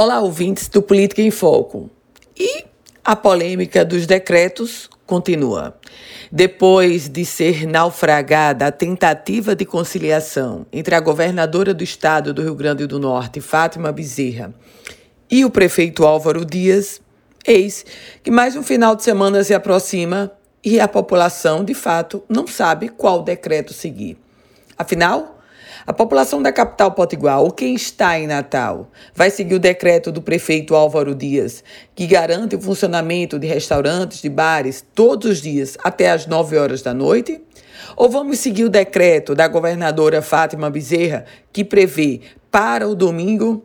Olá, ouvintes do Política em Foco. E a polêmica dos decretos continua. Depois de ser naufragada a tentativa de conciliação entre a governadora do estado do Rio Grande do Norte, Fátima Bezerra, e o prefeito Álvaro Dias, eis que mais um final de semana se aproxima e a população, de fato, não sabe qual decreto seguir. Afinal, a população da capital potiguar, ou quem está em Natal, vai seguir o decreto do prefeito Álvaro Dias, que garante o funcionamento de restaurantes, de bares, todos os dias até às 9 horas da noite? Ou vamos seguir o decreto da governadora Fátima Bezerra, que prevê para o domingo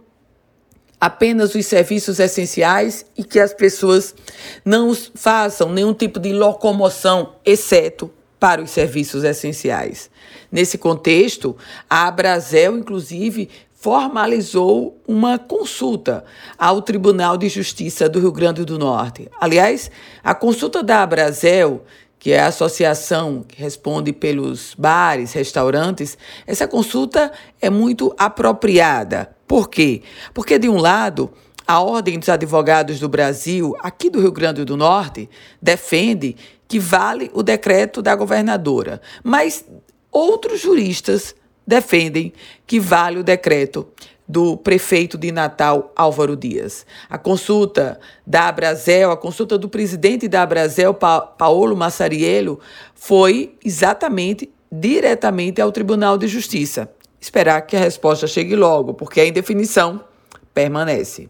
apenas os serviços essenciais e que as pessoas não façam nenhum tipo de locomoção, exceto para os serviços essenciais. Nesse contexto, a Abrazel, inclusive, formalizou uma consulta ao Tribunal de Justiça do Rio Grande do Norte. Aliás, a consulta da Abrazel, que é a associação que responde pelos bares, restaurantes, essa consulta é muito apropriada. Por quê? Porque, de um lado, a Ordem dos Advogados do Brasil, aqui do Rio Grande do Norte, defende que vale o decreto da governadora, mas outros juristas defendem que vale o decreto do prefeito de Natal, Álvaro Dias. A consulta da Abrazel, a consulta do presidente da Abrazel, pa Paulo Massariello, foi exatamente diretamente ao Tribunal de Justiça. Esperar que a resposta chegue logo, porque a indefinição permanece.